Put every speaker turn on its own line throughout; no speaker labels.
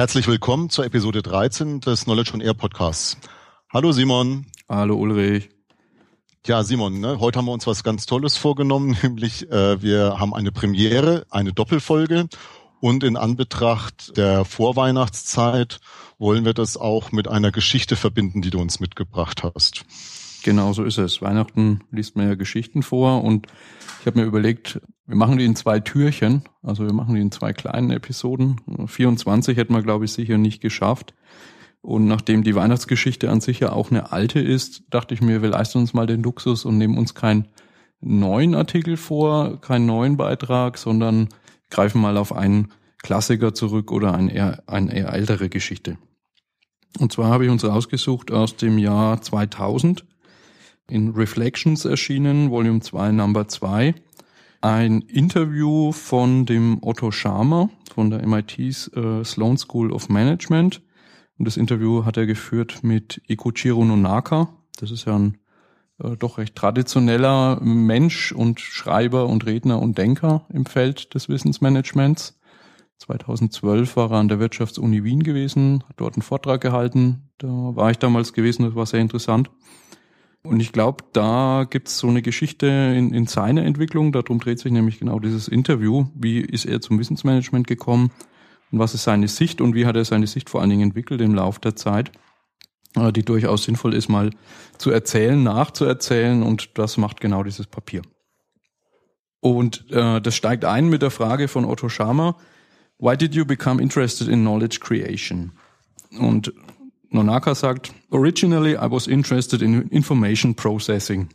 Herzlich willkommen zur Episode 13 des Knowledge on Air Podcasts. Hallo Simon.
Hallo Ulrich.
Ja, Simon, ne, heute haben wir uns was ganz Tolles vorgenommen, nämlich äh, wir haben eine Premiere, eine Doppelfolge und in Anbetracht der Vorweihnachtszeit wollen wir das auch mit einer Geschichte verbinden, die du uns mitgebracht hast.
Genau so ist es. Weihnachten liest man ja Geschichten vor und ich habe mir überlegt, wir machen die in zwei Türchen, also wir machen die in zwei kleinen Episoden. 24 hätten wir, glaube ich, sicher nicht geschafft. Und nachdem die Weihnachtsgeschichte an sich ja auch eine alte ist, dachte ich mir, wir leisten uns mal den Luxus und nehmen uns keinen neuen Artikel vor, keinen neuen Beitrag, sondern greifen mal auf einen Klassiker zurück oder eine eher, eine eher ältere Geschichte. Und zwar habe ich uns rausgesucht aus dem Jahr 2000 in Reflections erschienen, Volume 2, Number 2. Ein Interview von dem Otto Scharmer von der MIT's äh, Sloan School of Management. Und das Interview hat er geführt mit Ikuchiro Nonaka. Das ist ja ein äh, doch recht traditioneller Mensch und Schreiber und Redner und Denker im Feld des Wissensmanagements. 2012 war er an der Wirtschaftsuni Wien gewesen, hat dort einen Vortrag gehalten. Da war ich damals gewesen, das war sehr interessant. Und ich glaube, da gibt's so eine Geschichte in, in seiner Entwicklung. Darum dreht sich nämlich genau dieses Interview. Wie ist er zum Wissensmanagement gekommen? Und was ist seine Sicht und wie hat er seine Sicht vor allen Dingen entwickelt im Laufe der Zeit? Äh, die durchaus sinnvoll ist, mal zu erzählen, nachzuerzählen. Und das macht genau dieses Papier. Und äh, das steigt ein mit der Frage von Otto Scharmer. Why did you become interested in knowledge creation? Und Nonaka sagt, originally I was interested in information processing.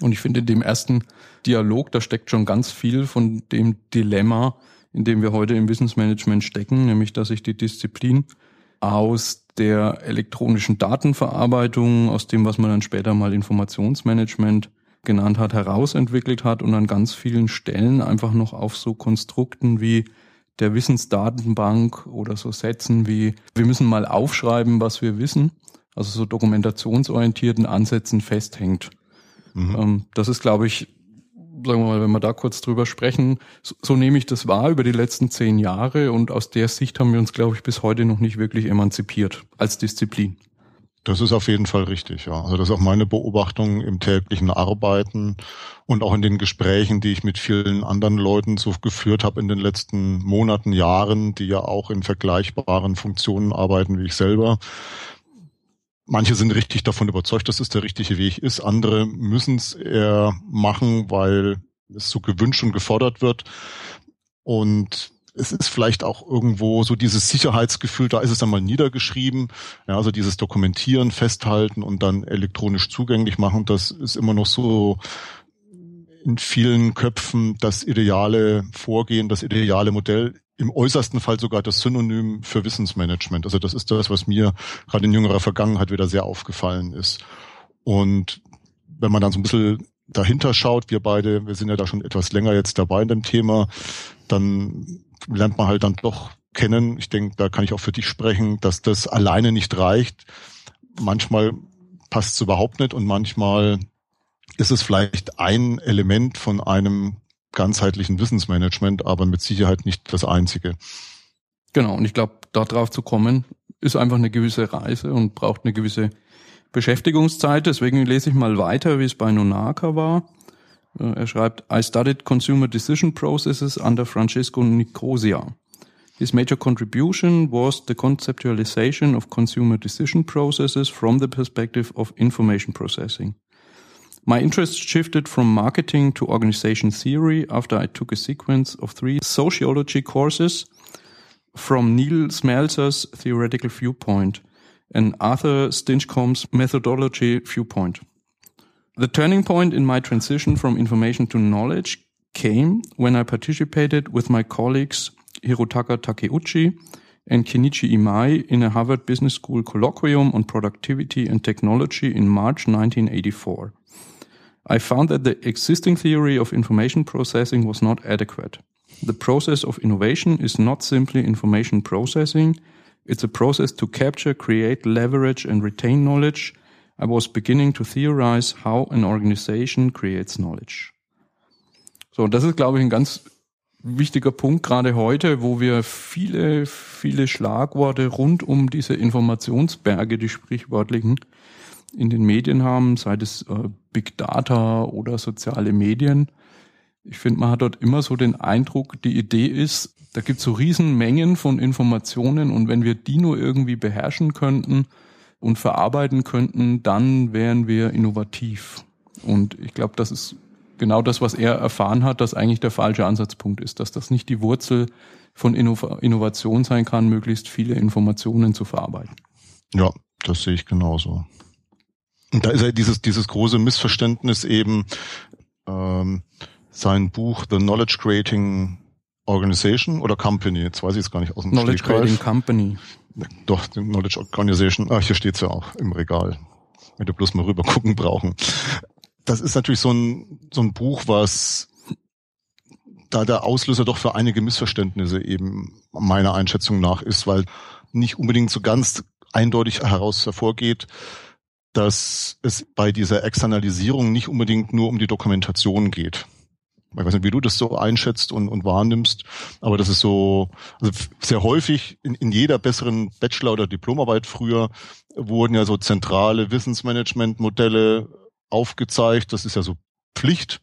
Und ich finde in dem ersten Dialog, da steckt schon ganz viel von dem Dilemma, in dem wir heute im Wissensmanagement stecken, nämlich dass sich die Disziplin aus der elektronischen Datenverarbeitung, aus dem, was man dann später mal Informationsmanagement genannt hat, herausentwickelt hat und an ganz vielen Stellen einfach noch auf so Konstrukten wie der Wissensdatenbank oder so Sätzen wie, wir müssen mal aufschreiben, was wir wissen, also so dokumentationsorientierten Ansätzen festhängt. Mhm. Ähm, das ist, glaube ich, sagen wir mal, wenn wir da kurz drüber sprechen, so, so nehme ich das wahr über die letzten zehn Jahre und aus der Sicht haben wir uns, glaube ich, bis heute noch nicht wirklich emanzipiert als Disziplin.
Das ist auf jeden Fall richtig, ja. Also das ist auch meine Beobachtung im täglichen Arbeiten und auch in den Gesprächen, die ich mit vielen anderen Leuten so geführt habe in den letzten Monaten, Jahren, die ja auch in vergleichbaren Funktionen arbeiten wie ich selber. Manche sind richtig davon überzeugt, dass es der richtige Weg ist. Andere müssen es eher machen, weil es so gewünscht und gefordert wird. Und es ist vielleicht auch irgendwo so dieses Sicherheitsgefühl, da ist es dann mal niedergeschrieben. Ja, also dieses Dokumentieren, Festhalten und dann elektronisch zugänglich machen, das ist immer noch so in vielen Köpfen das ideale Vorgehen, das ideale Modell, im äußersten Fall sogar das Synonym für Wissensmanagement. Also das ist das, was mir gerade in jüngerer Vergangenheit wieder sehr aufgefallen ist. Und wenn man dann so ein bisschen dahinter schaut, wir beide, wir sind ja da schon etwas länger jetzt dabei in dem Thema, dann lernt man halt dann doch kennen. Ich denke, da kann ich auch für dich sprechen, dass das alleine nicht reicht. Manchmal passt es überhaupt nicht und manchmal ist es vielleicht ein Element von einem ganzheitlichen Wissensmanagement, aber mit Sicherheit nicht das einzige.
Genau, und ich glaube, darauf zu kommen, ist einfach eine gewisse Reise und braucht eine gewisse Beschäftigungszeit. Deswegen lese ich mal weiter, wie es bei Nonaka war. Äh, er schreibt, I studied consumer decision processes under Francesco Nicosia. His major contribution was the conceptualization of consumer decision processes from the perspective of information processing. My interest shifted from marketing to organization theory after I took a sequence of three sociology courses from Neil Smeltzer's theoretical viewpoint and Arthur Stinchcombe's methodology viewpoint. The turning point in my transition from information to knowledge came when I participated with my colleagues Hirotaka Takeuchi and Kenichi Imai in a Harvard Business School colloquium on productivity and technology in March 1984. I found that the existing theory of information processing was not adequate. The process of innovation is not simply information processing. It's a process to capture, create, leverage, and retain knowledge I was beginning to theorize how an organization creates knowledge. So, das ist, glaube ich, ein ganz wichtiger Punkt, gerade heute, wo wir viele, viele Schlagworte rund um diese Informationsberge, die sprichwörtlichen, in den Medien haben, sei es äh, Big Data oder soziale Medien. Ich finde, man hat dort immer so den Eindruck, die Idee ist, da gibt es so Riesenmengen von Informationen und wenn wir die nur irgendwie beherrschen könnten und verarbeiten könnten, dann wären wir innovativ. Und ich glaube, das ist genau das, was er erfahren hat, dass eigentlich der falsche Ansatzpunkt ist, dass das nicht die Wurzel von Innovation sein kann, möglichst viele Informationen zu verarbeiten.
Ja, das sehe ich genauso. Und da ist ja dieses, dieses große Missverständnis eben, ähm, sein Buch The Knowledge Creating Organization oder Company, jetzt weiß ich es gar nicht aus dem
Knowledge Creating Company.
Doch, the Knowledge Organization, ah, hier steht's ja auch im Regal. Wenn du bloß mal rüber gucken brauchen. Das ist natürlich so ein, so ein Buch, was da der Auslöser doch für einige Missverständnisse eben meiner Einschätzung nach ist, weil nicht unbedingt so ganz eindeutig heraus hervorgeht, dass es bei dieser Externalisierung nicht unbedingt nur um die Dokumentation geht ich weiß nicht, wie du das so einschätzt und, und wahrnimmst, aber das ist so, also sehr häufig in, in jeder besseren Bachelor- oder Diplomarbeit früher wurden ja so zentrale Wissensmanagement-Modelle aufgezeigt. Das ist ja so Pflicht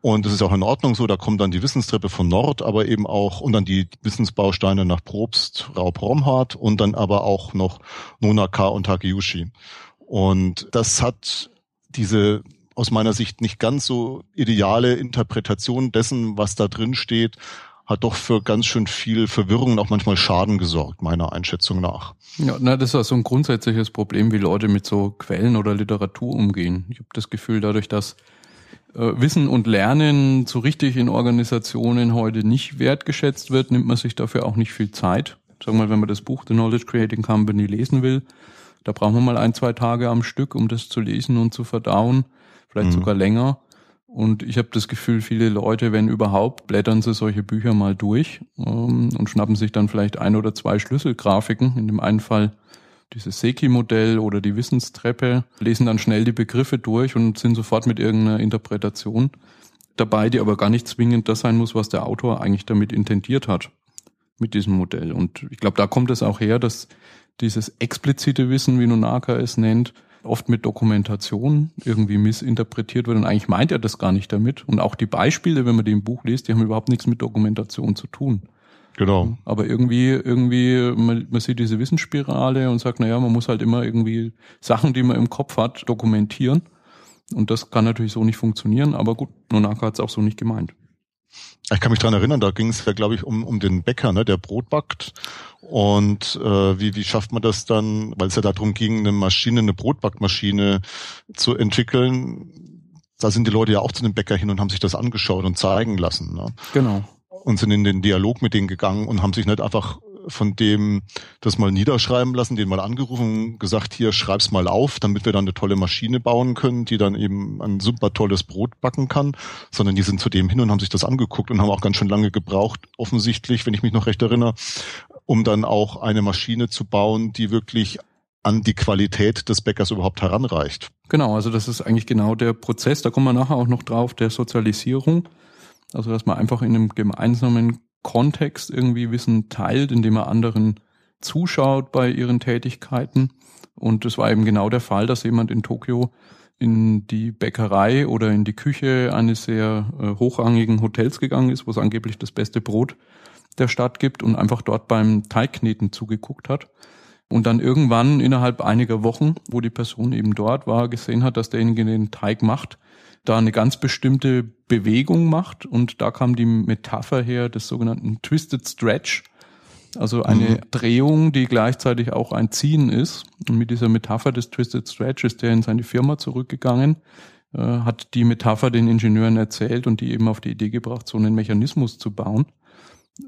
und das ist auch in Ordnung so. Da kommt dann die Wissenstreppe von Nord, aber eben auch und dann die Wissensbausteine nach Probst, Raub, Romhardt und dann aber auch noch Nonaka und Takeuchi. Und das hat diese aus meiner Sicht nicht ganz so ideale Interpretation dessen, was da drin steht, hat doch für ganz schön viel Verwirrung und auch manchmal Schaden gesorgt, meiner Einschätzung nach.
Ja, na, das ist so ein grundsätzliches Problem, wie Leute mit so Quellen oder Literatur umgehen. Ich habe das Gefühl, dadurch, dass äh, Wissen und Lernen so richtig in Organisationen heute nicht wertgeschätzt wird, nimmt man sich dafür auch nicht viel Zeit. Sagen wir mal, wenn man das Buch The Knowledge Creating Company lesen will, da brauchen wir mal ein, zwei Tage am Stück, um das zu lesen und zu verdauen vielleicht mhm. sogar länger. Und ich habe das Gefühl, viele Leute, wenn überhaupt, blättern sie solche Bücher mal durch ähm, und schnappen sich dann vielleicht ein oder zwei Schlüsselgrafiken. In dem einen Fall dieses Seki-Modell oder die Wissenstreppe, lesen dann schnell die Begriffe durch und sind sofort mit irgendeiner Interpretation dabei, die aber gar nicht zwingend das sein muss, was der Autor eigentlich damit intendiert hat mit diesem Modell. Und ich glaube, da kommt es auch her, dass dieses explizite Wissen, wie Nonaka es nennt, oft mit Dokumentation irgendwie missinterpretiert wird und eigentlich meint er das gar nicht damit. Und auch die Beispiele, wenn man die im Buch liest, die haben überhaupt nichts mit Dokumentation zu tun.
Genau.
Aber irgendwie, irgendwie, man, man sieht diese Wissensspirale und sagt, naja, man muss halt immer irgendwie Sachen, die man im Kopf hat, dokumentieren. Und das kann natürlich so nicht funktionieren, aber gut, Nonaka hat es auch so nicht gemeint.
Ich kann mich dran erinnern, da ging es ja, glaube ich, um, um den Bäcker, ne, der Brot backt. Und äh, wie, wie schafft man das dann, weil es ja darum ging, eine Maschine, eine Brotbackmaschine zu entwickeln. Da sind die Leute ja auch zu dem Bäcker hin und haben sich das angeschaut und zeigen lassen. Ne?
Genau.
Und sind in den Dialog mit denen gegangen und haben sich nicht einfach von dem das mal niederschreiben lassen, den mal angerufen, gesagt, hier schreib's mal auf, damit wir dann eine tolle Maschine bauen können, die dann eben ein super tolles Brot backen kann, sondern die sind zu dem hin und haben sich das angeguckt und haben auch ganz schön lange gebraucht, offensichtlich, wenn ich mich noch recht erinnere, um dann auch eine Maschine zu bauen, die wirklich an die Qualität des Bäckers überhaupt heranreicht.
Genau, also das ist eigentlich genau der Prozess, da kommen wir nachher auch noch drauf, der Sozialisierung. Also dass man einfach in einem gemeinsamen Kontext irgendwie Wissen teilt, indem er anderen zuschaut bei ihren Tätigkeiten. Und es war eben genau der Fall, dass jemand in Tokio in die Bäckerei oder in die Küche eines sehr äh, hochrangigen Hotels gegangen ist, wo es angeblich das beste Brot der Stadt gibt und einfach dort beim Teigkneten zugeguckt hat. Und dann irgendwann innerhalb einiger Wochen, wo die Person eben dort war, gesehen hat, dass derjenige den Teig macht, da eine ganz bestimmte Bewegung macht und da kam die Metapher her des sogenannten Twisted Stretch, also eine mhm. Drehung, die gleichzeitig auch ein Ziehen ist. Und mit dieser Metapher des Twisted Stretch ist er in seine Firma zurückgegangen, äh, hat die Metapher den Ingenieuren erzählt und die eben auf die Idee gebracht, so einen Mechanismus zu bauen.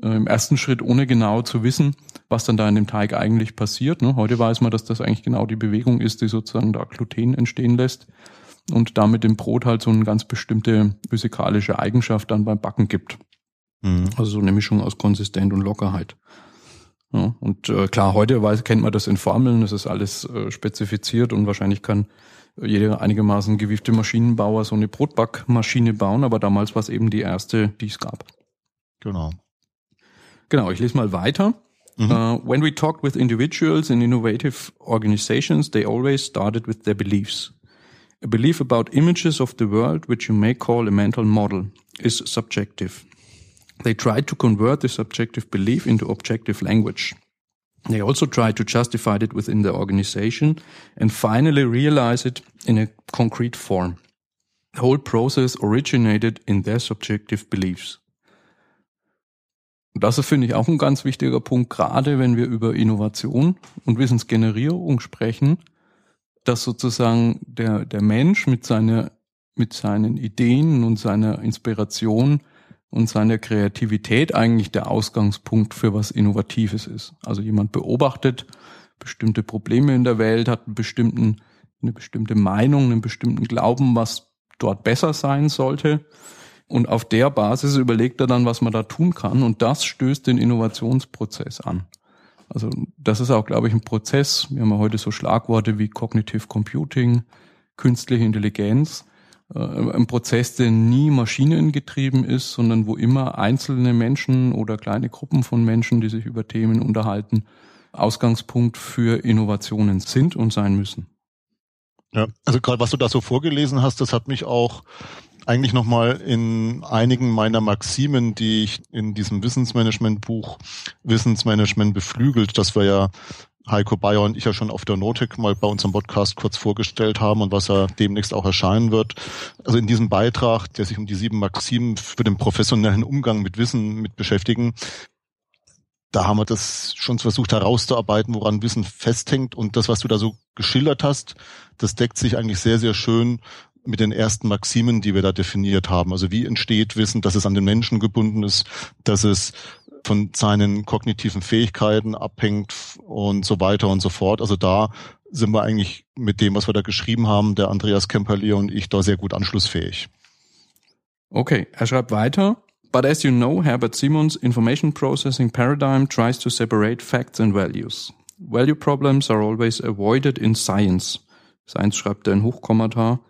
Äh, Im ersten Schritt, ohne genau zu wissen, was dann da in dem Teig eigentlich passiert. Ne? Heute weiß man, dass das eigentlich genau die Bewegung ist, die sozusagen da Gluten entstehen lässt und damit dem Brot halt so eine ganz bestimmte physikalische Eigenschaft dann beim Backen gibt. Mhm. Also so eine Mischung aus Konsistent und Lockerheit. Ja, und äh, klar, heute weiß, kennt man das in Formeln, das ist alles äh, spezifiziert und wahrscheinlich kann jeder einigermaßen gewiefte Maschinenbauer so eine Brotbackmaschine bauen, aber damals war es eben die erste, die es gab.
Genau.
Genau, ich lese mal weiter. Mhm. Uh, when we talked with individuals in innovative organizations, they always started with their beliefs. A belief about images of the world, which you may call a mental model, is subjective. They tried to convert the subjective belief into objective language. They also tried to justify it within the organization and finally realize it in a concrete form. The whole process originated in their subjective beliefs. Das ist, finde ich, auch ein ganz wichtiger Punkt, gerade wenn wir über Innovation und Wissensgenerierung sprechen, dass sozusagen der, der Mensch mit seiner, mit seinen Ideen und seiner Inspiration und seiner Kreativität eigentlich der Ausgangspunkt für was Innovatives ist. Also jemand beobachtet bestimmte Probleme in der Welt, hat einen bestimmten, eine bestimmte Meinung, einen bestimmten Glauben, was dort besser sein sollte und auf der Basis überlegt er dann, was man da tun kann. Und das stößt den Innovationsprozess an. Also das ist auch, glaube ich, ein Prozess. Wir haben ja heute so Schlagworte wie Cognitive Computing, künstliche Intelligenz. Äh, ein Prozess, der nie maschinengetrieben ist, sondern wo immer einzelne Menschen oder kleine Gruppen von Menschen, die sich über Themen unterhalten, Ausgangspunkt für Innovationen sind und sein müssen.
Ja, also gerade was du da so vorgelesen hast, das hat mich auch eigentlich nochmal in einigen meiner Maximen, die ich in diesem Wissensmanagement-Buch Wissensmanagement beflügelt, das wir ja Heiko Bayer und ich ja schon auf der Notik mal bei unserem Podcast kurz vorgestellt haben und was ja demnächst auch erscheinen wird. Also in diesem Beitrag, der sich um die sieben Maximen für den professionellen Umgang mit Wissen mit beschäftigen, da haben wir das schon versucht herauszuarbeiten, woran Wissen festhängt. Und das, was du da so geschildert hast, das deckt sich eigentlich sehr, sehr schön mit den ersten Maximen, die wir da definiert haben. Also wie entsteht Wissen, dass es an den Menschen gebunden ist, dass es von seinen kognitiven Fähigkeiten abhängt und so weiter und so fort. Also da sind wir eigentlich mit dem, was wir da geschrieben haben, der Andreas Kemperlier und ich, da sehr gut anschlussfähig.
Okay, er schreibt weiter. But as you know, Herbert Simons' information processing paradigm tries to separate facts and values. Value problems are always avoided in science. Science schreibt er in Hochkommentar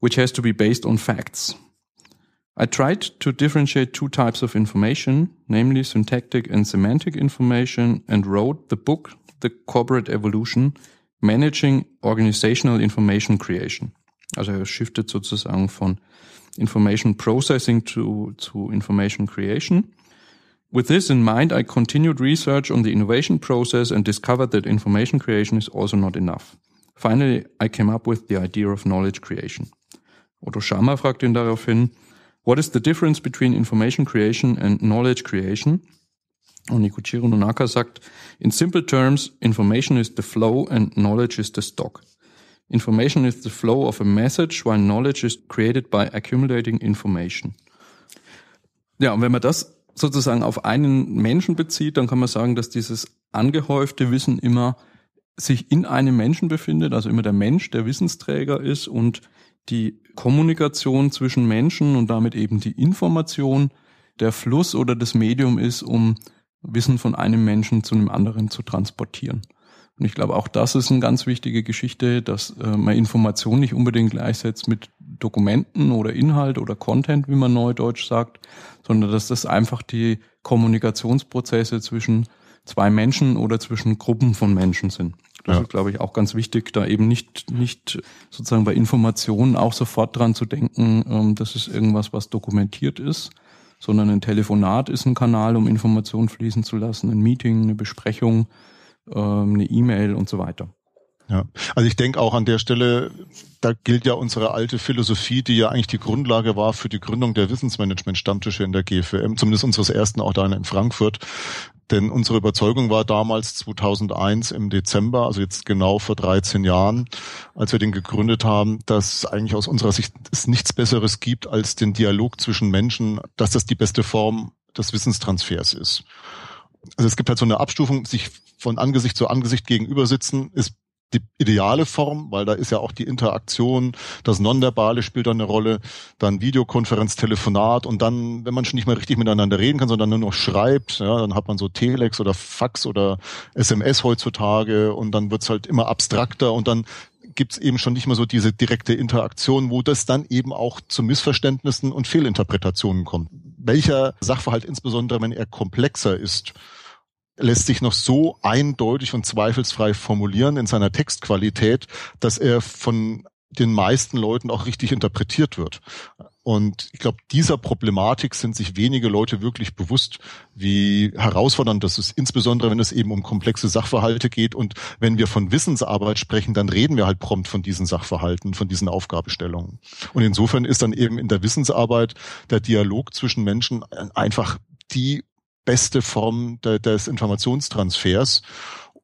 which has to be based on facts. I tried to differentiate two types of information, namely syntactic and semantic information, and wrote the book, The Corporate Evolution, Managing Organizational Information Creation. Also er shiftet sozusagen von Information Processing to, to Information Creation. With this in mind, I continued research on the innovation process and discovered that information creation is also not enough. Finally, I came up with the idea of knowledge creation. Otto Schama fragt ihn daraufhin, what is the difference between information creation and knowledge creation? Und Nikuchiro Nonaka sagt, in simple terms, information is the flow and knowledge is the stock. Information is the flow of a message, while knowledge is created by accumulating information. Ja, und wenn man das sozusagen auf einen Menschen bezieht, dann kann man sagen, dass dieses angehäufte Wissen immer sich in einem Menschen befindet, also immer der Mensch der Wissensträger ist und die Kommunikation zwischen Menschen und damit eben die Information der Fluss oder das Medium ist, um Wissen von einem Menschen zu einem anderen zu transportieren. Und ich glaube, auch das ist eine ganz wichtige Geschichte, dass äh, man Information nicht unbedingt gleichsetzt mit Dokumenten oder Inhalt oder Content, wie man neudeutsch sagt, sondern dass das einfach die Kommunikationsprozesse zwischen zwei Menschen oder zwischen Gruppen von Menschen sind. Das ja. ist, glaube ich, auch ganz wichtig, da eben nicht, nicht sozusagen bei Informationen auch sofort dran zu denken, ähm, das ist irgendwas, was dokumentiert ist, sondern ein Telefonat ist ein Kanal, um Informationen fließen zu lassen, ein Meeting, eine Besprechung, ähm, eine E-Mail und so weiter.
Ja, also ich denke auch an der Stelle, da gilt ja unsere alte Philosophie, die ja eigentlich die Grundlage war für die Gründung der Wissensmanagement-Stammtische in der GFM, zumindest unseres ersten auch da in Frankfurt. Denn unsere Überzeugung war damals 2001 im Dezember, also jetzt genau vor 13 Jahren, als wir den gegründet haben, dass eigentlich aus unserer Sicht es nichts Besseres gibt als den Dialog zwischen Menschen, dass das die beste Form des Wissenstransfers ist. Also es gibt halt so eine Abstufung, sich von Angesicht zu Angesicht gegenüber sitzen, ist die ideale Form, weil da ist ja auch die Interaktion, das Nonverbale spielt da eine Rolle, dann Videokonferenz, Telefonat und dann, wenn man schon nicht mehr richtig miteinander reden kann, sondern nur noch schreibt, ja, dann hat man so Telex oder Fax oder SMS heutzutage und dann wird's halt immer abstrakter und dann gibt's eben schon nicht mehr so diese direkte Interaktion, wo das dann eben auch zu Missverständnissen und Fehlinterpretationen kommt. Welcher Sachverhalt, insbesondere wenn er komplexer ist, lässt sich noch so eindeutig und zweifelsfrei formulieren in seiner Textqualität, dass er von den meisten Leuten auch richtig interpretiert wird. Und ich glaube, dieser Problematik sind sich wenige Leute wirklich bewusst, wie herausfordernd das ist, insbesondere wenn es eben um komplexe Sachverhalte geht. Und wenn wir von Wissensarbeit sprechen, dann reden wir halt prompt von diesen Sachverhalten, von diesen Aufgabestellungen. Und insofern ist dann eben in der Wissensarbeit der Dialog zwischen Menschen einfach die beste Form des Informationstransfers.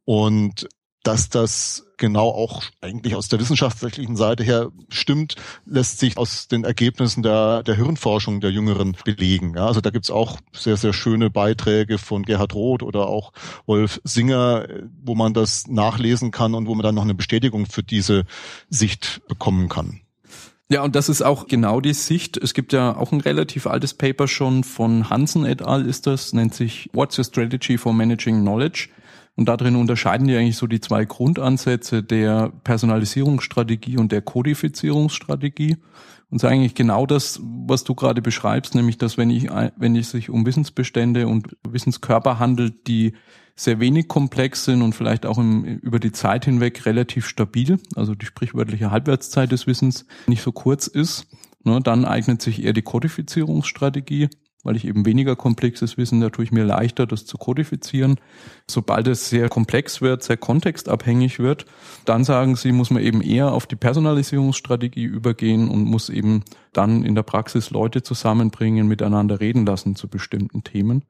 Und dass das genau auch eigentlich aus der wissenschaftlichen Seite her stimmt, lässt sich aus den Ergebnissen der, der Hirnforschung der Jüngeren belegen. Ja, also da gibt's auch sehr, sehr schöne Beiträge von Gerhard Roth oder auch Wolf Singer, wo man das nachlesen kann und wo man dann noch eine Bestätigung für diese Sicht bekommen kann.
Ja, und das ist auch genau die Sicht. Es gibt ja auch ein relativ altes Paper schon von Hansen et al. ist das, nennt sich What's Your Strategy for Managing Knowledge? Und darin unterscheiden die eigentlich so die zwei Grundansätze der Personalisierungsstrategie und der Kodifizierungsstrategie. Und sagen eigentlich genau das, was du gerade beschreibst, nämlich dass wenn ich, wenn es sich um Wissensbestände und Wissenskörper handelt, die sehr wenig komplex sind und vielleicht auch im, über die Zeit hinweg relativ stabil, also die sprichwörtliche Halbwertszeit des Wissens nicht so kurz ist, ne, dann eignet sich eher die Kodifizierungsstrategie weil ich eben weniger komplexes Wissen, da tue ich mir leichter, das zu kodifizieren. Sobald es sehr komplex wird, sehr kontextabhängig wird, dann sagen sie, muss man eben eher auf die Personalisierungsstrategie übergehen und muss eben dann in der Praxis Leute zusammenbringen, miteinander reden lassen zu bestimmten Themen.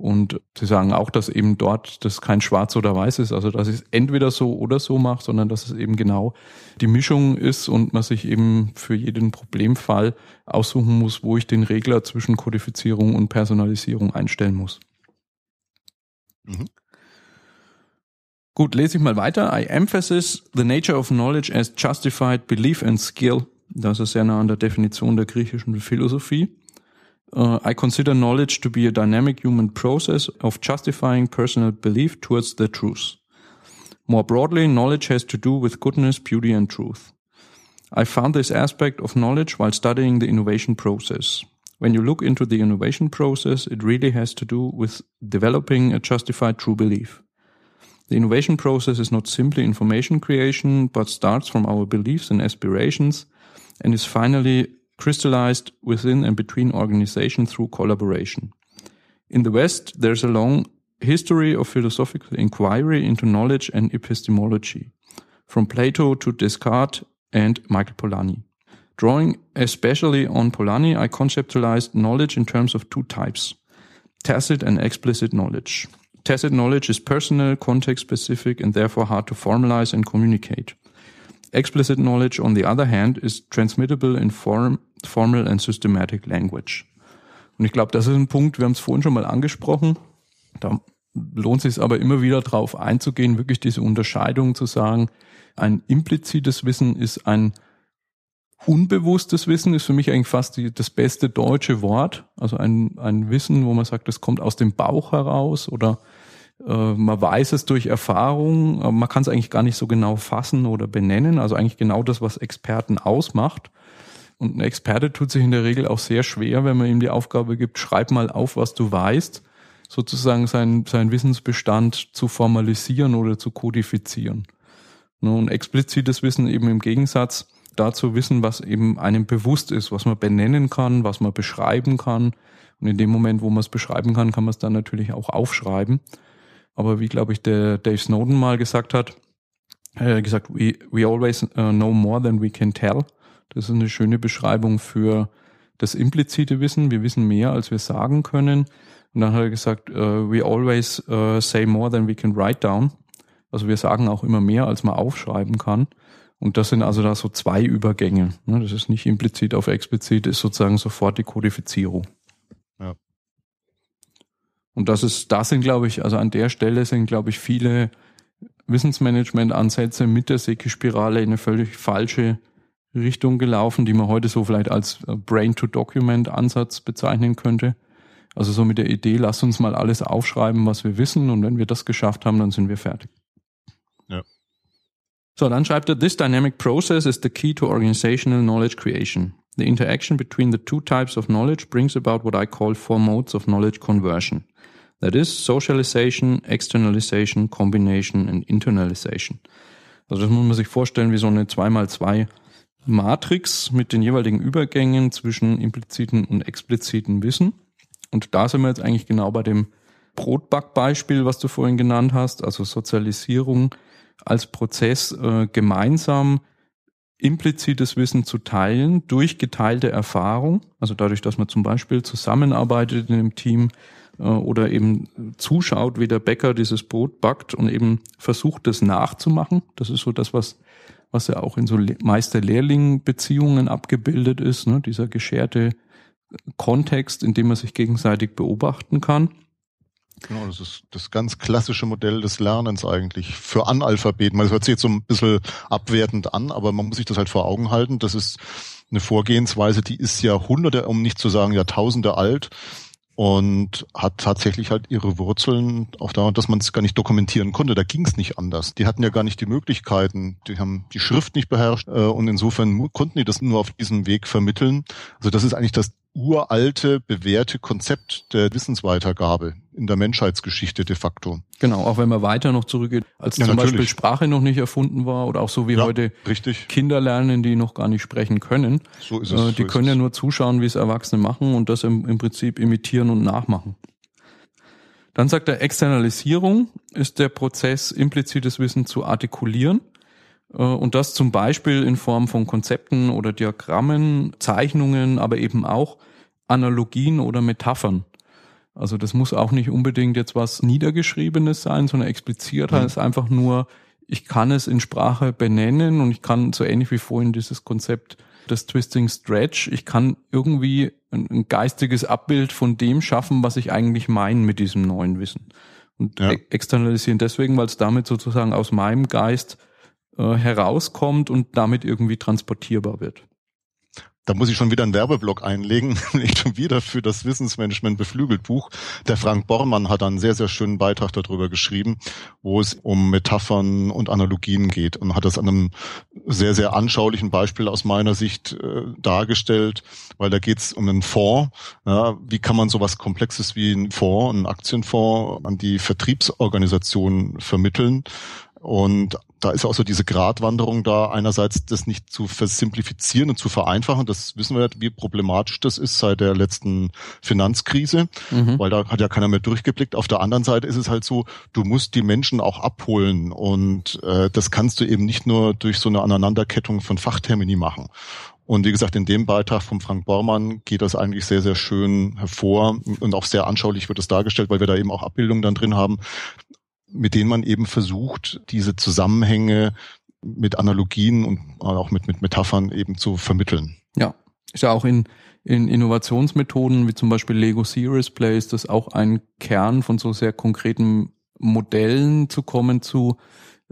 Und sie sagen auch, dass eben dort das kein Schwarz oder Weiß ist, also dass ich es entweder so oder so mache, sondern dass es eben genau die Mischung ist und man sich eben für jeden Problemfall aussuchen muss, wo ich den Regler zwischen Kodifizierung und Personalisierung einstellen muss. Mhm. Gut, lese ich mal weiter. I emphasize the nature of knowledge as justified belief and skill. Das ist sehr nah an der Definition der griechischen Philosophie. Uh, I consider knowledge to be a dynamic human process of justifying personal belief towards the truth. More broadly, knowledge has to do with goodness, beauty, and truth. I found this aspect of knowledge while studying the innovation process. When you look into the innovation process, it really has to do with developing a justified true belief. The innovation process is not simply information creation, but starts from our beliefs and aspirations and is finally crystallized within and between organizations through collaboration. In the West, there's a long history of philosophical inquiry into knowledge and epistemology, from Plato to Descartes and Michael Polanyi. Drawing especially on Polanyi, I conceptualized knowledge in terms of two types, tacit and explicit knowledge. Tacit knowledge is personal, context specific, and therefore hard to formalize and communicate. Explicit knowledge, on the other hand, is transmittable in form, formal and systematic language. Und ich glaube, das ist ein Punkt, wir haben es vorhin schon mal angesprochen. Da lohnt es sich aber immer wieder darauf einzugehen, wirklich diese Unterscheidung zu sagen, ein implizites Wissen ist ein unbewusstes Wissen, ist für mich eigentlich fast die, das beste deutsche Wort. Also ein, ein Wissen, wo man sagt, das kommt aus dem Bauch heraus oder man weiß es durch Erfahrung, man kann es eigentlich gar nicht so genau fassen oder benennen. Also eigentlich genau das, was Experten ausmacht. Und ein Experte tut sich in der Regel auch sehr schwer, wenn man ihm die Aufgabe gibt, schreib mal auf, was du weißt, sozusagen seinen, seinen Wissensbestand zu formalisieren oder zu kodifizieren. Und explizites Wissen eben im Gegensatz dazu wissen, was eben einem bewusst ist, was man benennen kann, was man beschreiben kann. Und in dem Moment, wo man es beschreiben kann, kann man es dann natürlich auch aufschreiben. Aber wie, glaube ich, der Dave Snowden mal gesagt hat, er hat gesagt, we, we always uh, know more than we can tell. Das ist eine schöne Beschreibung für das implizite Wissen. Wir wissen mehr, als wir sagen können. Und dann hat er gesagt, uh, we always say more than we can write down. Also wir sagen auch immer mehr, als man aufschreiben kann. Und das sind also da so zwei Übergänge. Ne, das ist nicht implizit auf explizit, ist sozusagen sofort die Kodifizierung. Und das ist, da sind, glaube ich, also an der Stelle sind, glaube ich, viele Wissensmanagement-Ansätze mit der Seki-Spirale in eine völlig falsche Richtung gelaufen, die man heute so vielleicht als äh, Brain-to-Document-Ansatz bezeichnen könnte. Also so mit der Idee, lass uns mal alles aufschreiben, was wir wissen, und wenn wir das geschafft haben, dann sind wir fertig. Ja. So, dann schreibt er, this dynamic process is the key to organizational knowledge creation. The interaction between the two types of knowledge brings about what I call four modes of knowledge conversion. That is socialization, externalization, combination and internalization. Also das muss man sich vorstellen wie so eine 2x2 Matrix mit den jeweiligen Übergängen zwischen impliziten und expliziten Wissen. Und da sind wir jetzt eigentlich genau bei dem Brotbackbeispiel, was du vorhin genannt hast, also Sozialisierung als Prozess äh, gemeinsam implizites Wissen zu teilen durch geteilte Erfahrung, also dadurch, dass man zum Beispiel zusammenarbeitet in einem Team oder eben zuschaut, wie der Bäcker dieses Brot backt und eben versucht, das nachzumachen. Das ist so das, was, was ja auch in so Meister-Lehrling-Beziehungen abgebildet ist, ne? dieser gescherte Kontext, in dem man sich gegenseitig beobachten kann.
Genau, das ist das ganz klassische Modell des Lernens eigentlich für Analphabeten. Man hört sich jetzt so ein bisschen abwertend an, aber man muss sich das halt vor Augen halten. Das ist eine Vorgehensweise, die ist Jahrhunderte, um nicht zu sagen Jahrtausende alt und hat tatsächlich halt ihre Wurzeln auch daran, dass man es gar nicht dokumentieren konnte. Da ging es nicht anders. Die hatten ja gar nicht die Möglichkeiten. Die haben die Schrift nicht beherrscht äh, und insofern konnten die das nur auf diesem Weg vermitteln. Also das ist eigentlich das uralte, bewährte Konzept der Wissensweitergabe in der Menschheitsgeschichte de facto.
Genau, auch wenn man weiter noch zurückgeht, als ja, zum natürlich. Beispiel Sprache noch nicht erfunden war oder auch so wie ja, heute
richtig.
Kinder lernen, die noch gar nicht sprechen können.
So ist es. Äh,
die
so
können
ja
nur zuschauen, wie es Erwachsene machen und das im, im Prinzip imitieren und nachmachen. Dann sagt er, Externalisierung ist der Prozess, implizites Wissen zu artikulieren und das zum Beispiel in Form von Konzepten oder Diagrammen, Zeichnungen, aber eben auch Analogien oder Metaphern. Also das muss auch nicht unbedingt jetzt was Niedergeschriebenes sein, sondern expliziert mhm. heißt einfach nur, ich kann es in Sprache benennen und ich kann so ähnlich wie vorhin dieses Konzept des Twisting Stretch, ich kann irgendwie ein, ein geistiges Abbild von dem schaffen, was ich eigentlich meine mit diesem neuen Wissen. Und ja. E-, externalisieren deswegen, weil es damit sozusagen aus meinem Geist äh, herauskommt und damit irgendwie transportierbar wird.
Da muss ich schon wieder einen Werbeblock einlegen, nicht schon wieder für das Wissensmanagement beflügelt Buch. Der Frank Bormann hat einen sehr, sehr schönen Beitrag darüber geschrieben, wo es um Metaphern und Analogien geht und hat das an einem sehr, sehr anschaulichen Beispiel aus meiner Sicht äh, dargestellt, weil da geht es um einen Fonds. Ja, wie kann man sowas Komplexes wie ein Fonds, einen Aktienfonds an die Vertriebsorganisation vermitteln? Und da ist auch so diese Gratwanderung da, einerseits das nicht zu versimplifizieren und zu vereinfachen. Das wissen wir, wie problematisch das ist seit der letzten Finanzkrise, mhm. weil da hat ja keiner mehr durchgeblickt. Auf der anderen Seite ist es halt so, du musst die Menschen auch abholen und äh, das kannst du eben nicht nur durch so eine Aneinanderkettung von Fachtermini machen. Und wie gesagt, in dem Beitrag von Frank Bormann geht das eigentlich sehr, sehr schön hervor und auch sehr anschaulich wird es dargestellt, weil wir da eben auch Abbildungen dann drin haben, mit denen man eben versucht, diese Zusammenhänge mit Analogien und auch mit, mit Metaphern eben zu vermitteln.
Ja, ist ja auch in, in Innovationsmethoden wie zum Beispiel Lego Series Play ist das auch ein Kern von so sehr konkreten Modellen zu kommen zu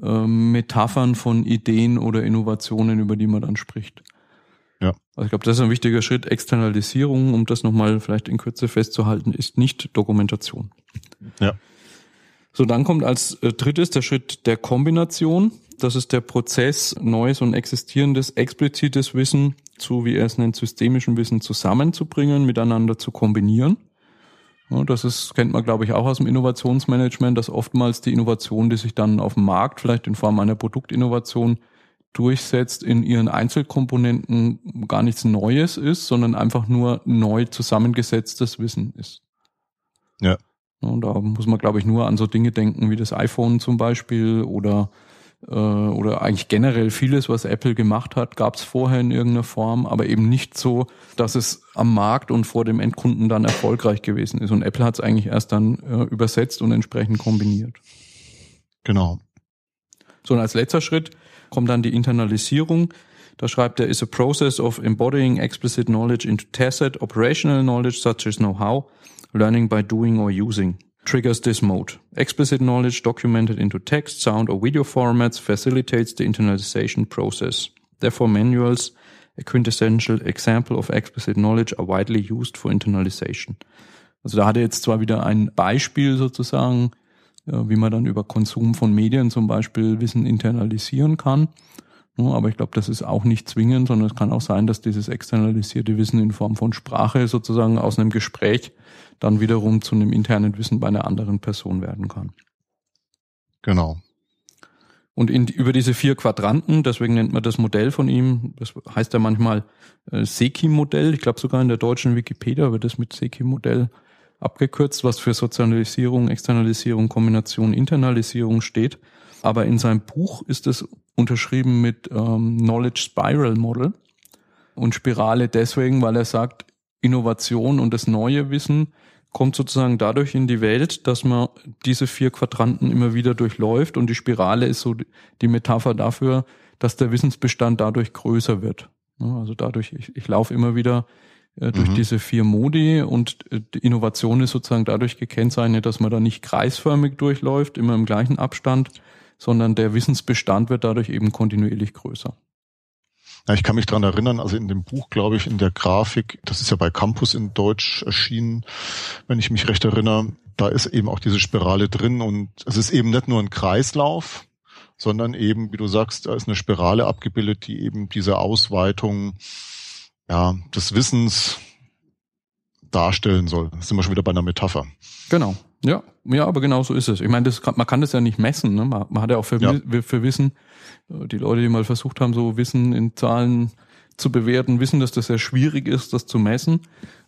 äh, Metaphern von Ideen oder Innovationen, über die man dann spricht. Ja. Also ich glaube, das ist ein wichtiger Schritt. Externalisierung, um das nochmal vielleicht in Kürze festzuhalten, ist nicht Dokumentation.
Ja.
So, dann kommt als äh, drittes der Schritt der Kombination. Das ist der Prozess, neues und existierendes, explizites Wissen zu, wie er es nennt, systemischen Wissen zusammenzubringen, miteinander zu kombinieren. Das ist, kennt man, glaube ich, auch aus dem Innovationsmanagement, dass oftmals die Innovation, die sich dann auf dem Markt, vielleicht in Form einer Produktinnovation, durchsetzt, in ihren Einzelkomponenten gar nichts Neues ist, sondern einfach nur neu zusammengesetztes Wissen ist.
Ja.
Und da muss man, glaube ich, nur an so Dinge denken wie das iPhone zum Beispiel oder äh, oder eigentlich generell vieles, was Apple gemacht hat, gab es vorher in irgendeiner Form, aber eben nicht so, dass es am Markt und vor dem Endkunden dann erfolgreich gewesen ist. Und Apple hat es eigentlich erst dann äh, übersetzt und entsprechend kombiniert.
Genau.
So, und als letzter Schritt kommt dann die Internalisierung. Da schreibt er, is a process of embodying explicit knowledge into tacit operational knowledge such as know-how learning by doing or using triggers this mode. Explicit knowledge documented into text, sound, or video formats facilitates the internalization process. Therefore, manuals, a quintessential example of explicit knowledge, are widely used for internalization. Also da hat er jetzt zwar wieder ein Beispiel sozusagen, wie man dann über Konsum von Medien zum Beispiel Wissen internalisieren kann. Aber ich glaube, das ist auch nicht zwingend, sondern es kann auch sein, dass dieses externalisierte Wissen in Form von Sprache sozusagen aus einem Gespräch dann wiederum zu einem internen Wissen bei einer anderen Person werden kann.
Genau.
Und in, über diese vier Quadranten, deswegen nennt man das Modell von ihm, das heißt ja manchmal äh, Seki-Modell, ich glaube sogar in der deutschen Wikipedia wird das mit Seki-Modell abgekürzt, was für Sozialisierung, Externalisierung, Kombination, Internalisierung steht. Aber in seinem Buch ist es unterschrieben mit ähm, Knowledge Spiral Model und Spirale deswegen, weil er sagt, Innovation und das neue Wissen kommt sozusagen dadurch in die Welt, dass man diese vier Quadranten immer wieder durchläuft und die Spirale ist so die Metapher dafür, dass der Wissensbestand dadurch größer wird. Also dadurch, ich, ich laufe immer wieder äh, durch mhm. diese vier Modi und äh, die Innovation ist sozusagen dadurch gekennzeichnet, dass man da nicht kreisförmig durchläuft, immer im gleichen Abstand, sondern der Wissensbestand wird dadurch eben kontinuierlich größer.
Ja, ich kann mich dran erinnern, also in dem Buch, glaube ich, in der Grafik, das ist ja bei Campus in Deutsch erschienen, wenn ich mich recht erinnere, da ist eben auch diese Spirale drin und es ist eben nicht nur ein Kreislauf, sondern eben, wie du sagst, da ist eine Spirale abgebildet, die eben diese Ausweitung ja, des Wissens darstellen soll. Das sind wir schon wieder bei einer Metapher.
Genau. Ja, ja, aber genau so ist es. Ich meine, das man kann das ja nicht messen. Ne? Man, man hat ja auch für, ja. für Wissen die Leute, die mal versucht haben, so Wissen in Zahlen zu bewerten, wissen, dass das sehr schwierig ist, das zu messen.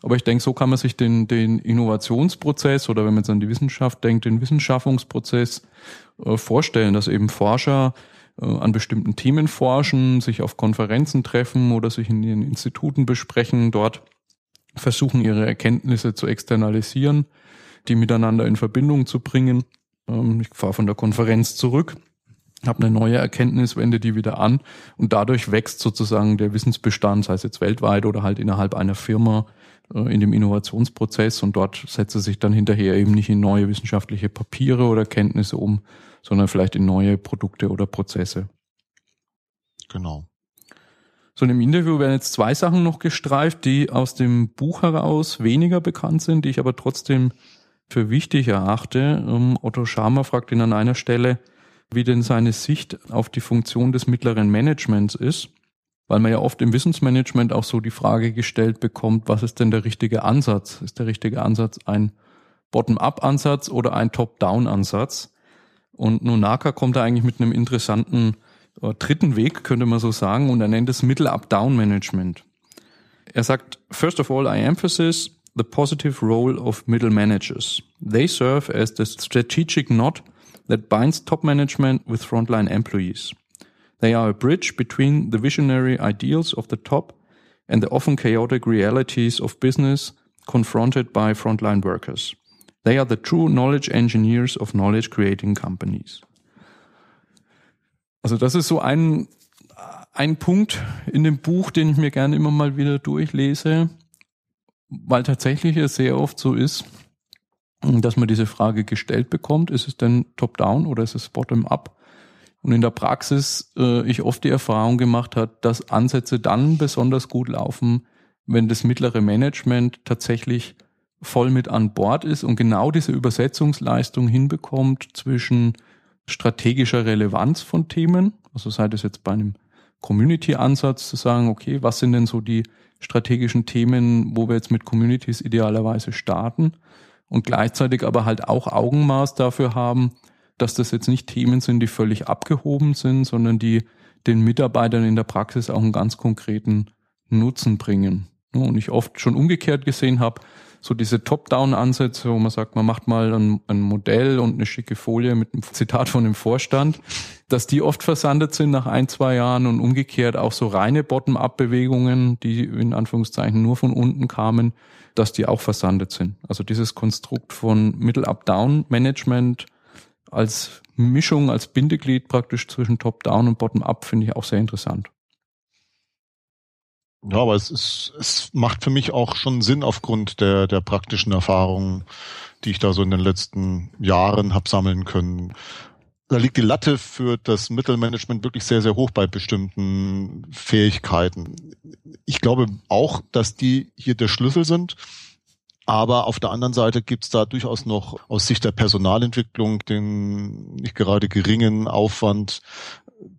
Aber ich denke, so kann man sich den, den Innovationsprozess oder wenn man jetzt an die Wissenschaft denkt, den Wissenschaffungsprozess äh, vorstellen, dass eben Forscher äh, an bestimmten Themen forschen, sich auf Konferenzen treffen oder sich in ihren Instituten besprechen, dort versuchen, ihre Erkenntnisse zu externalisieren, die miteinander in Verbindung zu bringen. Ähm, ich fahre von der Konferenz zurück habe eine neue Erkenntnis, wende die wieder an und dadurch wächst sozusagen der Wissensbestand, sei es jetzt weltweit oder halt innerhalb einer Firma äh, in dem Innovationsprozess und dort setze sich dann hinterher eben nicht in neue wissenschaftliche Papiere oder Kenntnisse um, sondern vielleicht in neue Produkte oder Prozesse.
Genau.
So in dem Interview werden jetzt zwei Sachen noch gestreift, die aus dem Buch heraus weniger bekannt sind, die ich aber trotzdem für wichtig erachte. Ähm, Otto Scharmer fragt ihn an einer Stelle, wie denn seine Sicht auf die Funktion des mittleren Managements ist, weil man ja oft im Wissensmanagement auch so die Frage gestellt bekommt, was ist denn der richtige Ansatz? Ist der richtige Ansatz ein Bottom-up-Ansatz oder ein Top-down-Ansatz? Und Nunaka kommt da eigentlich mit einem interessanten äh, dritten Weg, könnte man so sagen, und er nennt es Middle-up-down-Management. Er sagt, first of all, I emphasize the positive role of middle managers. They serve as the strategic knot that binds top management with frontline employees. They are a bridge between the visionary ideals of the top and the often chaotic realities of business confronted by frontline workers. They are the true knowledge engineers of knowledge creating companies. Also das ist so ein, ein Punkt in dem Buch, den ich mir gerne immer mal wieder durchlese, weil tatsächlich es sehr oft so ist, dass man diese Frage gestellt bekommt, ist es denn top-down oder ist es bottom-up? Und in der Praxis äh, ich oft die Erfahrung gemacht hat, dass Ansätze dann besonders gut laufen, wenn das mittlere Management tatsächlich voll mit an Bord ist und genau diese Übersetzungsleistung hinbekommt zwischen strategischer Relevanz von Themen, also sei das jetzt bei einem Community-Ansatz zu sagen, okay, was sind denn so die strategischen Themen, wo wir jetzt mit Communities idealerweise starten und gleichzeitig aber halt auch Augenmaß dafür haben, dass das jetzt nicht Themen sind, die völlig abgehoben sind, sondern die den Mitarbeitern in der Praxis auch einen ganz konkreten Nutzen bringen. Und ich oft schon umgekehrt gesehen habe, so diese Top-Down-Ansätze, wo man sagt, man macht mal ein, ein, Modell und eine schicke Folie mit einem Zitat von dem Vorstand, dass die oft versandet sind nach ein, zwei Jahren und umgekehrt auch so reine Bottom-up-Bewegungen, die in Anführungszeichen nur von unten kamen, dass die auch versandet sind. Also dieses Konstrukt von Middle-up-down-Management als Mischung, als Bindeglied praktisch zwischen Top-down und Bottom-up finde ich auch sehr interessant.
Ja, aber es ist, es macht für mich auch schon Sinn aufgrund der, der praktischen Erfahrungen, die ich da so in den letzten Jahren hab sammeln können. Da liegt die Latte für das Mittelmanagement wirklich sehr, sehr hoch bei bestimmten Fähigkeiten. Ich glaube auch, dass die hier der Schlüssel sind. Aber auf der anderen Seite gibt es da durchaus noch aus Sicht der Personalentwicklung den nicht gerade geringen Aufwand,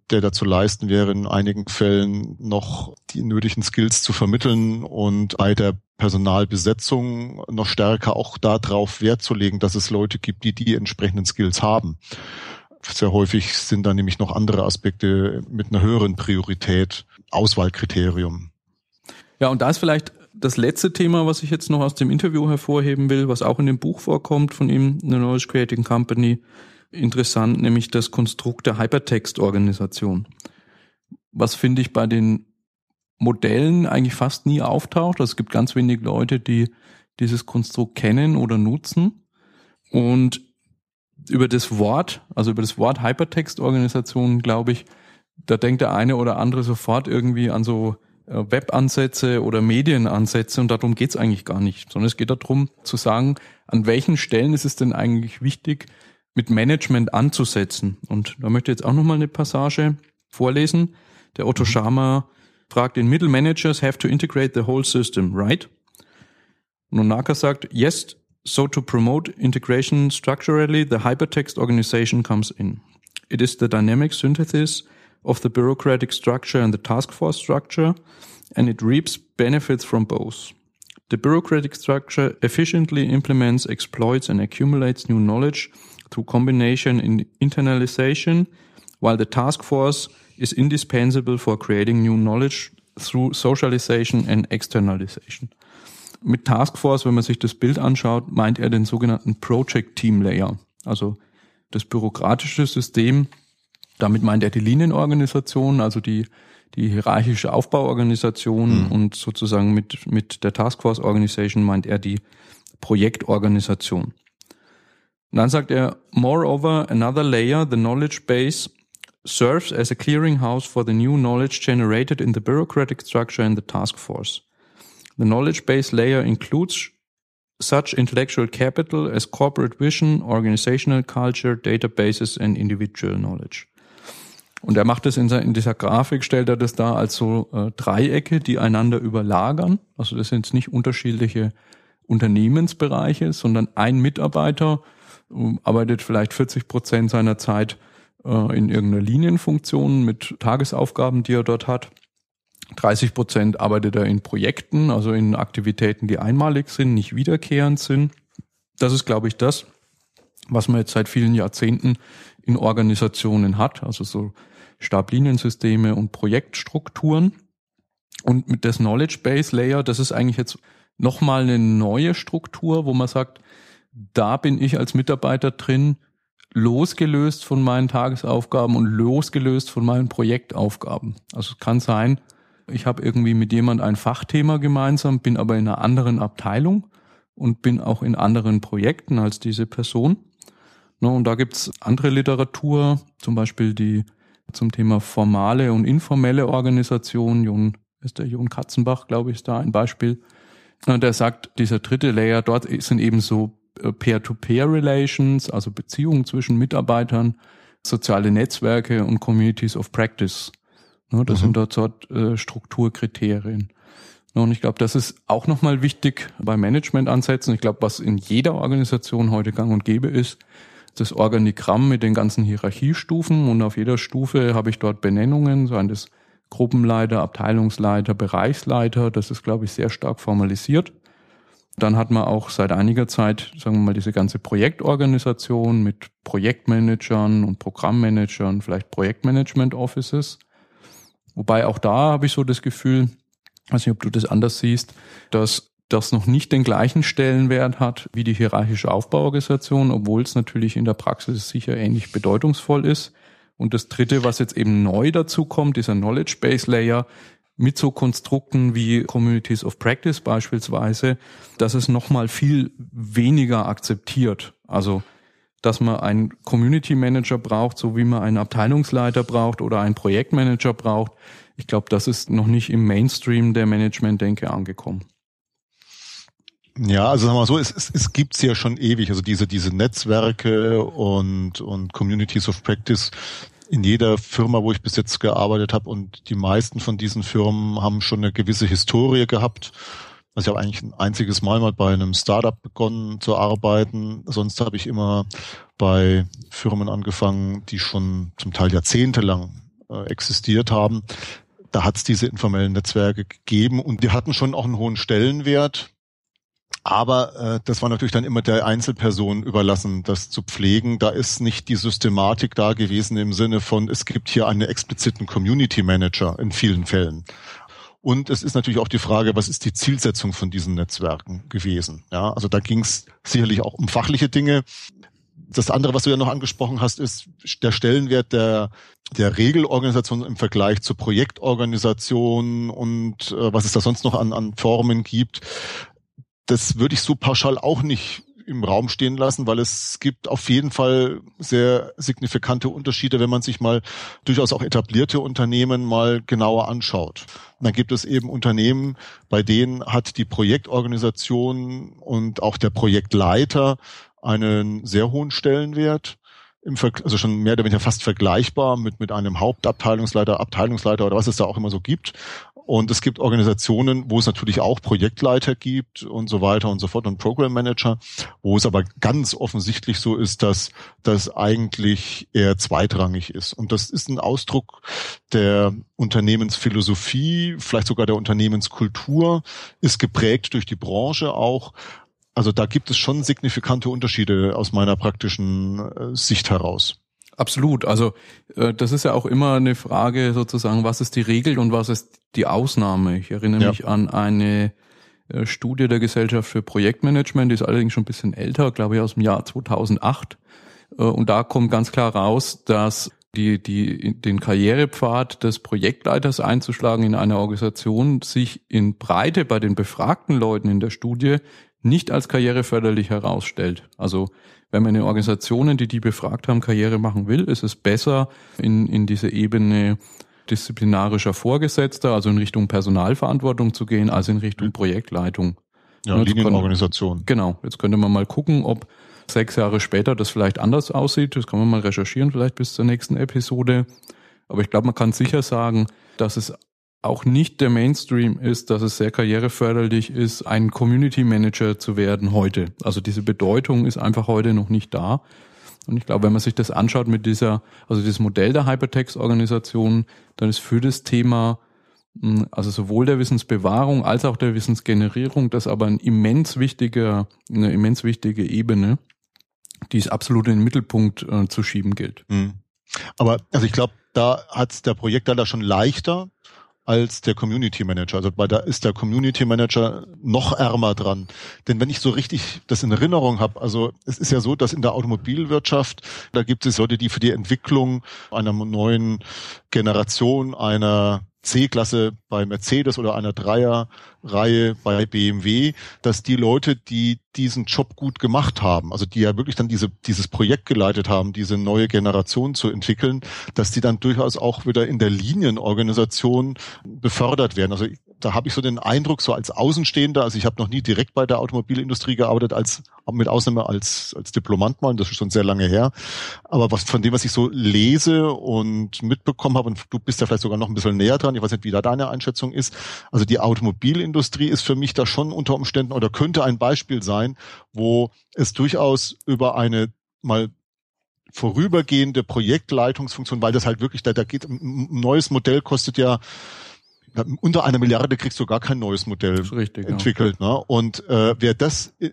der da zu leisten wäre, in einigen Fällen noch die nötigen Skills zu vermitteln und bei der Personalbesetzung noch stärker auch darauf Wert zu legen, dass es Leute gibt, die die entsprechenden Skills haben. Sehr häufig sind da nämlich noch andere Aspekte mit einer höheren Priorität Auswahlkriterium.
Ja, und da ist vielleicht das letzte Thema, was ich jetzt noch aus dem Interview hervorheben will, was auch in dem Buch vorkommt von ihm, The Knowledge Creating Company, interessant, nämlich das Konstrukt der Hypertext-Organisation. Was finde ich bei den Modellen eigentlich fast nie auftaucht. Also es gibt ganz wenig Leute, die dieses Konstrukt kennen oder nutzen. Und über das Wort, also über das Wort Hypertext-Organisation, glaube ich, da denkt der eine oder andere sofort irgendwie an so äh, Webansätze oder Medienansätze und darum geht es eigentlich gar nicht, sondern es geht darum zu sagen, an welchen Stellen ist es denn eigentlich wichtig, mit Management anzusetzen. Und da möchte ich jetzt auch nochmal eine Passage vorlesen. Der Otto mhm. Schama fragt in Middle Managers have to integrate the whole system, right? Nonaka sagt, yes, so to promote integration structurally, the hypertext organization comes in. It is the dynamic synthesis of the bureaucratic structure and the task force structure, and it reaps benefits from both. The bureaucratic structure efficiently implements, exploits, and accumulates new knowledge through combination and internalization, while the task force is indispensable for creating new knowledge through socialization and externalization. Mit Task Force, wenn man sich das Bild anschaut, meint er den sogenannten Project Team Layer, also das bürokratische System, damit meint er die Linienorganisation, also die, die hierarchische Aufbauorganisation mhm. und sozusagen mit, mit der Taskforce Organization meint er die Projektorganisation. Und dann sagt er, moreover, another layer, the knowledge base, serves as a clearinghouse for the new knowledge generated in the bureaucratic structure and the task force. The knowledge base layer includes such intellectual capital as corporate vision, organizational culture, databases and individual knowledge. Und er macht es in, in, dieser Grafik, stellt er das da als so äh, Dreiecke, die einander überlagern. Also das sind nicht unterschiedliche Unternehmensbereiche, sondern ein Mitarbeiter arbeitet vielleicht 40 Prozent seiner Zeit äh, in irgendeiner Linienfunktion mit Tagesaufgaben, die er dort hat. 30 Prozent arbeitet er in Projekten, also in Aktivitäten, die einmalig sind, nicht wiederkehrend sind. Das ist, glaube ich, das, was man jetzt seit vielen Jahrzehnten in Organisationen hat, also so Stabliniensysteme und Projektstrukturen. Und mit das Knowledge Base Layer, das ist eigentlich jetzt nochmal eine neue Struktur, wo man sagt, da bin ich als Mitarbeiter drin, losgelöst von meinen Tagesaufgaben und losgelöst von meinen Projektaufgaben. Also es kann sein, ich habe irgendwie mit jemand ein Fachthema gemeinsam, bin aber in einer anderen Abteilung und bin auch in anderen Projekten als diese Person. Und da gibt's andere Literatur, zum Beispiel die zum Thema formale und informelle Organisation. Jon, ist der Jon Katzenbach, glaube ich, ist da ein Beispiel. Der sagt, dieser dritte Layer, dort sind eben so Peer-to-Peer-Relations, also Beziehungen zwischen Mitarbeitern, soziale Netzwerke und Communities of Practice. Das mhm. sind dort, dort äh, Strukturkriterien. Und ich glaube, das ist auch nochmal wichtig bei Managementansätzen. Ich glaube, was in jeder Organisation heute gang und gäbe ist, das Organigramm mit den ganzen Hierarchiestufen und auf jeder Stufe habe ich dort Benennungen, so das Gruppenleiter, Abteilungsleiter, Bereichsleiter. Das ist, glaube ich, sehr stark formalisiert. Dann hat man auch seit einiger Zeit, sagen wir mal, diese ganze Projektorganisation mit Projektmanagern und Programmmanagern, vielleicht Projektmanagement Offices. Wobei auch da habe ich so das Gefühl, weiß nicht, ob du das anders siehst, dass das noch nicht den gleichen Stellenwert hat wie die hierarchische Aufbauorganisation, obwohl es natürlich in der Praxis sicher ähnlich bedeutungsvoll ist. Und das dritte, was jetzt eben neu dazu kommt, dieser Knowledge Base Layer mit so Konstrukten wie Communities of Practice beispielsweise, dass es nochmal viel weniger akzeptiert. Also, dass man einen Community Manager braucht, so wie man einen Abteilungsleiter braucht oder einen Projektmanager braucht. Ich glaube, das ist noch nicht im Mainstream der Management-Denke angekommen.
Ja, also sagen wir mal so, es, es, es gibt's ja schon ewig, also diese, diese Netzwerke und, und Communities of Practice in jeder Firma, wo ich bis jetzt gearbeitet habe und die meisten von diesen Firmen haben schon eine gewisse Historie gehabt. Also ich habe eigentlich ein einziges Mal mal bei einem Startup begonnen zu arbeiten. Sonst habe ich immer bei Firmen angefangen, die schon zum Teil jahrzehntelang äh, existiert haben, da hat es diese informellen Netzwerke gegeben und die hatten schon auch einen hohen Stellenwert. Aber äh, das war natürlich dann immer der Einzelperson überlassen, das zu pflegen. Da ist nicht die Systematik da gewesen im Sinne von, es gibt hier einen expliziten Community Manager in vielen Fällen. Und es ist natürlich auch die Frage, was ist die Zielsetzung von diesen Netzwerken gewesen? Ja, also da ging es sicherlich auch um fachliche Dinge. Das andere, was du ja noch angesprochen hast, ist der Stellenwert der, der Regelorganisation im Vergleich zur Projektorganisation und äh, was es da sonst noch an, an Formen gibt das würde ich so pauschal auch nicht im Raum stehen lassen, weil es gibt auf jeden Fall sehr signifikante Unterschiede, wenn man sich mal durchaus auch etablierte Unternehmen mal genauer anschaut. Und dann gibt es eben Unternehmen, bei denen hat die Projektorganisation und auch der Projektleiter einen sehr hohen Stellenwert im also schon mehr oder weniger fast vergleichbar mit, mit einem Hauptabteilungsleiter, Abteilungsleiter oder was es da auch immer so gibt. Und es gibt Organisationen, wo es natürlich auch Projektleiter gibt und so weiter und so fort und Program Manager, wo es aber ganz offensichtlich so ist, dass das eigentlich eher zweitrangig ist. Und das ist ein Ausdruck der Unternehmensphilosophie, vielleicht sogar der Unternehmenskultur, ist geprägt durch die Branche auch. Also da gibt es schon signifikante Unterschiede aus meiner praktischen äh, Sicht heraus.
Absolut. Also äh, das ist ja auch immer eine Frage sozusagen, was ist die Regel und was ist die Ausnahme? Ich erinnere ja. mich an eine äh, Studie der Gesellschaft für Projektmanagement, die ist allerdings schon ein bisschen älter, glaube ich aus dem Jahr 2008. Äh, und da kommt ganz klar raus, dass die, die, den Karrierepfad des Projektleiters einzuschlagen in einer Organisation sich in Breite bei den befragten Leuten in der Studie nicht als karriereförderlich herausstellt. Also wenn man in Organisationen, die die befragt haben, Karriere machen will, ist es besser, in, in diese Ebene disziplinarischer Vorgesetzter, also in Richtung Personalverantwortung zu gehen, als in Richtung Projektleitung.
Ja, Linienorganisation.
Genau. Jetzt könnte man mal gucken, ob sechs Jahre später das vielleicht anders aussieht. Das kann man mal recherchieren, vielleicht bis zur nächsten Episode. Aber ich glaube, man kann sicher sagen, dass es auch nicht der Mainstream ist, dass es sehr karriereförderlich ist, ein Community Manager zu werden heute. Also diese Bedeutung ist einfach heute noch nicht da. Und ich glaube, wenn man sich das anschaut mit dieser, also dieses Modell der Hypertext-Organisation, dann ist für das Thema, hm, also sowohl der Wissensbewahrung als auch der Wissensgenerierung, das aber ein immens wichtiger, eine immens wichtige Ebene, die es absolut in den Mittelpunkt äh, zu schieben gilt. Mhm.
Aber also ich glaube, da hat der Projektleiter schon leichter, als der Community Manager. Also bei da ist der Community Manager noch ärmer dran. Denn wenn ich so richtig das in Erinnerung habe, also es ist ja so, dass in der Automobilwirtschaft, da gibt es Leute, die für die Entwicklung einer neuen Generation einer C-Klasse bei Mercedes oder einer Dreierreihe bei BMW, dass die Leute, die diesen Job gut gemacht haben, also die ja wirklich dann diese, dieses Projekt geleitet haben, diese neue Generation zu entwickeln, dass die dann durchaus auch wieder in der Linienorganisation befördert werden. Also da habe ich so den Eindruck, so als Außenstehender, also ich habe noch nie direkt bei der Automobilindustrie gearbeitet, als mit Ausnahme als, als Diplomant mal, das ist schon sehr lange her. Aber was von dem, was ich so lese und mitbekommen habe, und du bist ja vielleicht sogar noch ein bisschen näher dran, ich weiß nicht, wie da deine Einschätzung ist. Also die Automobilindustrie ist für mich da schon unter Umständen oder könnte ein Beispiel sein, wo es durchaus über eine mal vorübergehende Projektleitungsfunktion, weil das halt wirklich, da, da geht, ein neues Modell kostet ja unter einer Milliarde kriegst du gar kein neues Modell richtig, entwickelt. Ja. Ne? Und äh, wer das äh,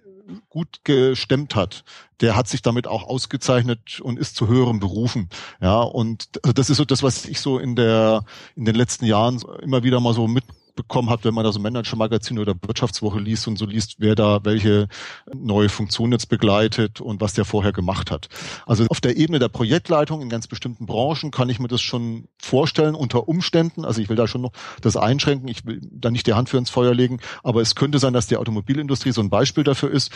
gut gestemmt hat, der hat sich damit auch ausgezeichnet und ist zu höheren Berufen. Ja, und also das ist so das, was ich so in der in den letzten Jahren immer wieder mal so mit bekommen hat, wenn man da so Manager-Magazin oder Wirtschaftswoche liest und so liest, wer da welche neue Funktion jetzt begleitet und was der vorher gemacht hat. Also auf der Ebene der Projektleitung in ganz bestimmten Branchen kann ich mir das schon vorstellen unter Umständen. Also ich will da schon noch das einschränken. Ich will da nicht die Hand für ins Feuer legen, aber es könnte sein, dass die Automobilindustrie so ein Beispiel dafür ist.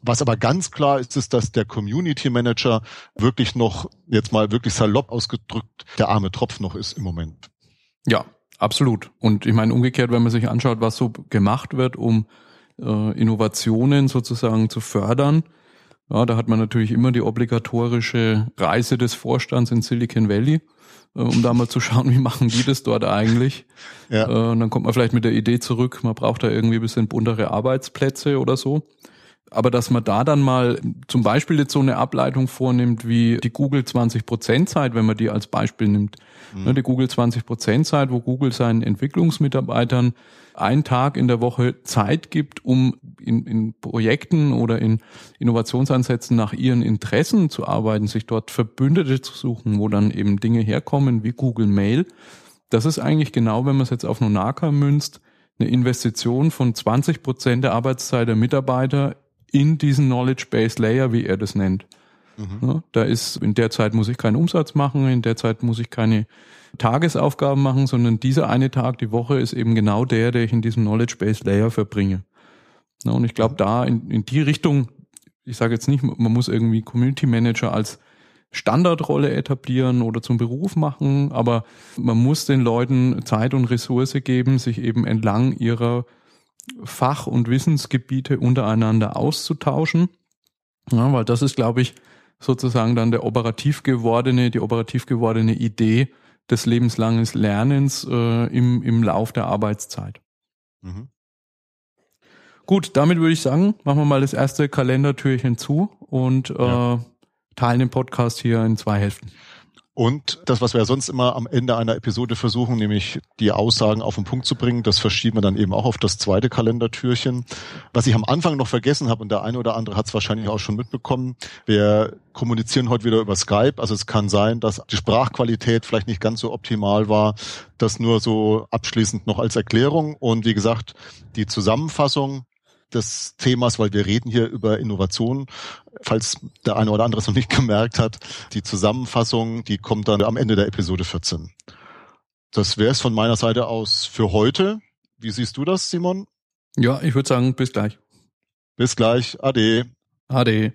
Was aber ganz klar ist, ist, dass der Community Manager wirklich noch, jetzt mal wirklich salopp ausgedrückt, der arme Tropf noch ist im Moment.
Ja, Absolut. Und ich meine, umgekehrt, wenn man sich anschaut, was so gemacht wird, um äh, Innovationen sozusagen zu fördern, ja, da hat man natürlich immer die obligatorische Reise des Vorstands in Silicon Valley, äh, um da mal zu schauen, wie machen die das dort eigentlich. Ja. Äh, und dann kommt man vielleicht mit der Idee zurück, man braucht da irgendwie ein bisschen buntere Arbeitsplätze oder so. Aber dass man da dann mal zum Beispiel jetzt so eine Ableitung vornimmt wie die Google 20% Zeit, wenn man die als Beispiel nimmt. Mhm. Ne, die Google 20% Zeit, wo Google seinen Entwicklungsmitarbeitern einen Tag in der Woche Zeit gibt, um in, in Projekten oder in Innovationsansätzen nach ihren Interessen zu arbeiten, sich dort Verbündete zu suchen, wo dann eben Dinge herkommen wie Google Mail. Das ist eigentlich genau, wenn man es jetzt auf Nonaka münzt, eine Investition von 20 Prozent der Arbeitszeit der Mitarbeiter in diesen Knowledge Base Layer, wie er das nennt. Mhm. Ja, da ist, in der Zeit muss ich keinen Umsatz machen, in der Zeit muss ich keine Tagesaufgaben machen, sondern dieser eine Tag die Woche ist eben genau der, der ich in diesem Knowledge Base Layer verbringe. Ja, und ich glaube, da in, in die Richtung, ich sage jetzt nicht, man muss irgendwie Community Manager als Standardrolle etablieren oder zum Beruf machen, aber man muss den Leuten Zeit und Ressource geben, sich eben entlang ihrer Fach- und Wissensgebiete untereinander auszutauschen. Ja, weil das ist, glaube ich, sozusagen dann der operativ gewordene, die operativ gewordene Idee des lebenslangen Lernens äh, im, im Lauf der Arbeitszeit. Mhm. Gut, damit würde ich sagen, machen wir mal das erste Kalendertürchen zu und ja. äh, teilen den Podcast hier in zwei Hälften.
Und das, was wir sonst immer am Ende einer Episode versuchen, nämlich die Aussagen auf den Punkt zu bringen, das verschieben wir dann eben auch auf das zweite Kalendertürchen. Was ich am Anfang noch vergessen habe, und der eine oder andere hat es wahrscheinlich auch schon mitbekommen, wir kommunizieren heute wieder über Skype. Also es kann sein, dass die Sprachqualität vielleicht nicht ganz so optimal war. Das nur so abschließend noch als Erklärung. Und wie gesagt, die Zusammenfassung des Themas, weil wir reden hier über Innovation. Falls der eine oder andere es noch nicht gemerkt hat, die Zusammenfassung, die kommt dann am Ende der Episode 14. Das wäre es von meiner Seite aus für heute. Wie siehst du das, Simon?
Ja, ich würde sagen, bis gleich.
Bis gleich. Ade.
Ade.